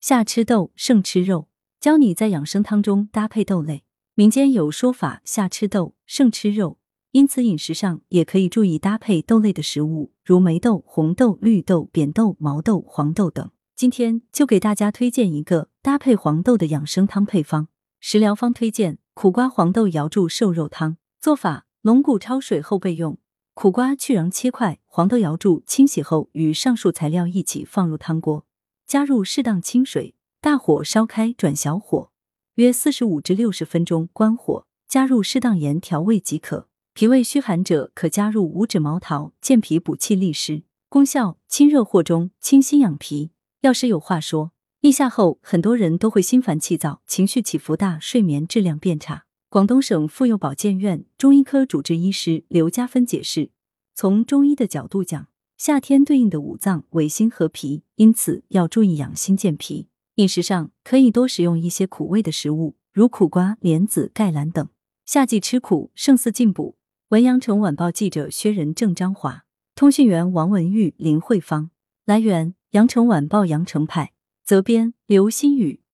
夏吃豆，盛吃肉，教你在养生汤中搭配豆类。民间有说法，夏吃豆，盛吃肉，因此饮食上也可以注意搭配豆类的食物，如梅豆、红豆、绿豆、扁豆、毛豆、黄豆等。今天就给大家推荐一个搭配黄豆的养生汤配方。食疗方推荐苦瓜黄豆瑶柱瘦肉汤。做法：龙骨焯水后备用，苦瓜去瓤切块，黄豆瑶柱清洗后与上述材料一起放入汤锅，加入适当清水，大火烧开转小火，约四十五至六十分钟，关火，加入适当盐调味即可。脾胃虚寒者可加入五指毛桃，健脾补气利湿。功效：清热和中，清心养脾。药师有话说：立夏后，很多人都会心烦气躁，情绪起伏大，睡眠质量变差。广东省妇幼保健院中医科主治医师刘家芬解释：从中医的角度讲，夏天对应的五脏为心和脾，因此要注意养心健脾。饮食上可以多食用一些苦味的食物，如苦瓜、莲子、盖兰等。夏季吃苦，胜似进补。文阳城晚报记者薛仁正、张华，通讯员王文玉、林慧芳。来源。羊城晚报羊城派责编刘新宇